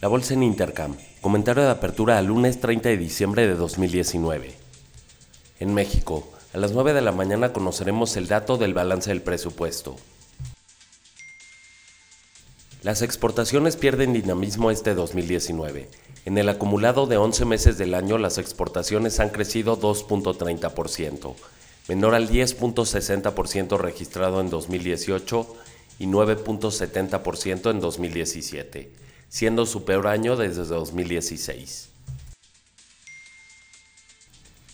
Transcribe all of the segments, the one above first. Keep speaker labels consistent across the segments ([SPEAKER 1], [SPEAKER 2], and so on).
[SPEAKER 1] La bolsa en Intercam. Comentario de apertura al lunes 30 de diciembre de 2019. En México, a las 9 de la mañana conoceremos el dato del balance del presupuesto. Las exportaciones pierden dinamismo este 2019. En el acumulado de 11 meses del año, las exportaciones han crecido 2.30%, menor al 10.60% registrado en 2018 y 9.70% en 2017, siendo su peor año desde 2016.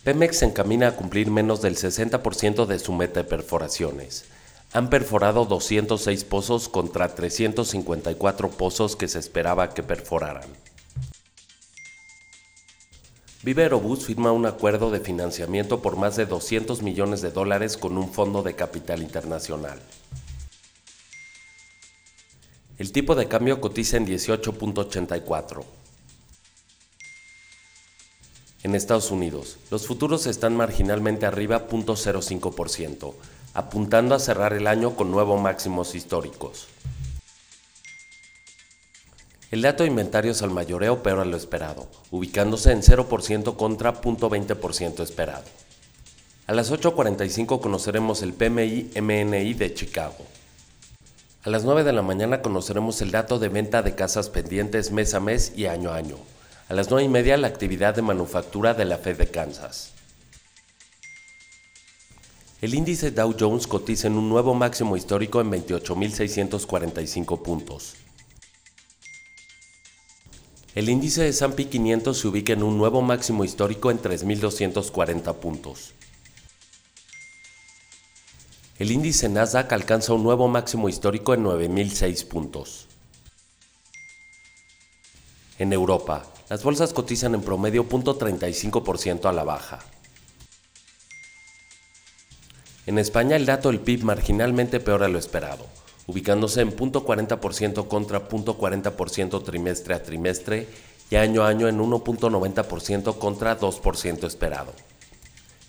[SPEAKER 1] Pemex se encamina a cumplir menos del 60% de su meta de perforaciones. Han perforado 206 pozos contra 354 pozos que se esperaba que perforaran. Vive Aerobús firma un acuerdo de financiamiento por más de 200 millones de dólares con un fondo de capital internacional. El tipo de cambio cotiza en 18.84. En Estados Unidos, los futuros están marginalmente arriba 0.05%, apuntando a cerrar el año con nuevos máximos históricos. El dato de inventarios al mayoreo peor a lo esperado, ubicándose en 0% contra 0.20% esperado. A las 8.45 conoceremos el PMI MNI de Chicago. A las 9 de la mañana conoceremos el dato de venta de casas pendientes mes a mes y año a año. A las 9 y media la actividad de manufactura de la Fed de Kansas. El índice Dow Jones cotiza en un nuevo máximo histórico en 28.645 puntos. El índice de S&P 500 se ubica en un nuevo máximo histórico en 3.240 puntos. El índice Nasdaq alcanza un nuevo máximo histórico en 9.006 puntos. En Europa, las bolsas cotizan en promedio 0.35% a la baja. En España el dato del PIB marginalmente peor a lo esperado, ubicándose en 0.40% contra 0.40% trimestre a trimestre y año a año en 1.90% contra 2% esperado.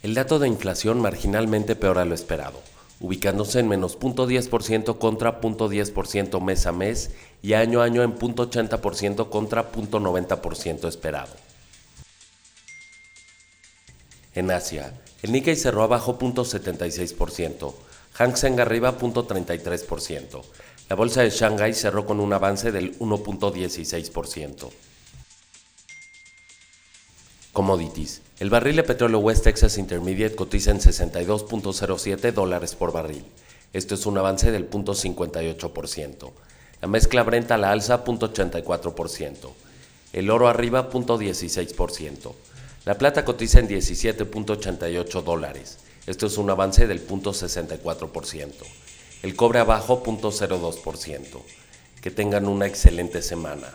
[SPEAKER 1] El dato de inflación marginalmente peor a lo esperado, ubicándose en menos 0.10% contra 0.10% mes a mes y año a año en 0.80% contra 0.90% esperado. En Asia, el Nikkei cerró abajo 0.76%, Hang Seng arriba 0.33%. La bolsa de Shanghai cerró con un avance del 1.16%. Commodities. El barril de petróleo West Texas Intermediate cotiza en 62.07 dólares por barril. Esto es un avance del 0.58%. La mezcla Brent a la alza 0.84%. El oro arriba 0.16%. La plata cotiza en 17.88 dólares. Esto es un avance del 0.64%. El cobre abajo 0.02%. Que tengan una excelente semana.